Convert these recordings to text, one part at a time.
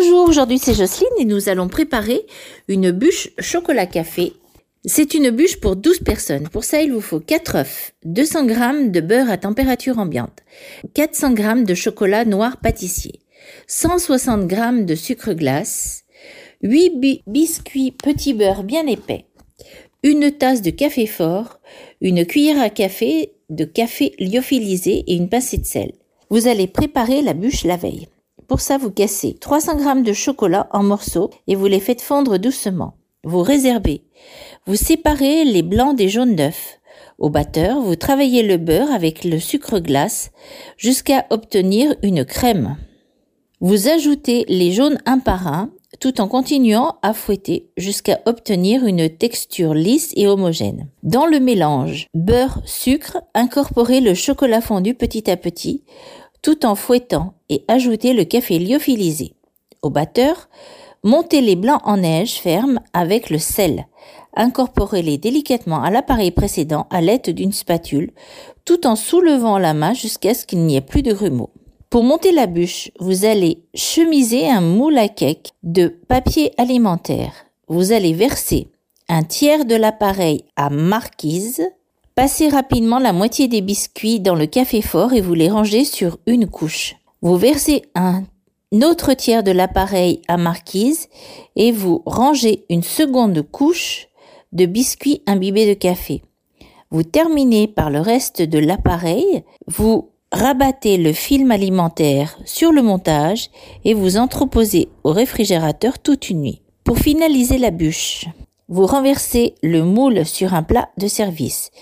Bonjour, aujourd'hui c'est Jocelyne et nous allons préparer une bûche chocolat café. C'est une bûche pour 12 personnes. Pour ça, il vous faut 4 œufs, 200 g de beurre à température ambiante, 400 g de chocolat noir pâtissier, 160 g de sucre glace, 8 biscuits petits beurre bien épais, une tasse de café fort, une cuillère à café de café lyophilisé et une pincée de sel. Vous allez préparer la bûche la veille. Pour ça, vous cassez 300 g de chocolat en morceaux et vous les faites fondre doucement. Vous réservez. Vous séparez les blancs des jaunes d'œufs. Au batteur, vous travaillez le beurre avec le sucre glace jusqu'à obtenir une crème. Vous ajoutez les jaunes un par un tout en continuant à fouetter jusqu'à obtenir une texture lisse et homogène. Dans le mélange beurre-sucre, incorporez le chocolat fondu petit à petit tout en fouettant et ajoutez le café lyophilisé. Au batteur, montez les blancs en neige ferme avec le sel. Incorporez-les délicatement à l'appareil précédent à l'aide d'une spatule, tout en soulevant la main jusqu'à ce qu'il n'y ait plus de grumeaux. Pour monter la bûche, vous allez chemiser un moule à cake de papier alimentaire. Vous allez verser un tiers de l'appareil à marquise Passez rapidement la moitié des biscuits dans le café fort et vous les rangez sur une couche. Vous versez un autre tiers de l'appareil à marquise et vous rangez une seconde couche de biscuits imbibés de café. Vous terminez par le reste de l'appareil, vous rabattez le film alimentaire sur le montage et vous entreposez au réfrigérateur toute une nuit. Pour finaliser la bûche, vous renversez le moule sur un plat de service.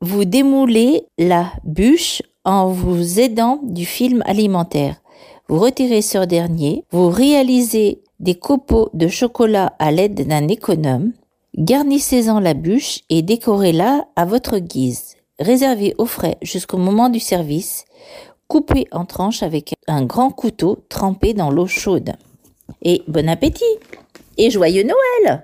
Vous démoulez la bûche en vous aidant du film alimentaire. Vous retirez ce dernier. Vous réalisez des copeaux de chocolat à l'aide d'un économe. Garnissez-en la bûche et décorez-la à votre guise. Réservez au frais jusqu'au moment du service. Coupez en tranches avec un grand couteau trempé dans l'eau chaude. Et bon appétit et joyeux Noël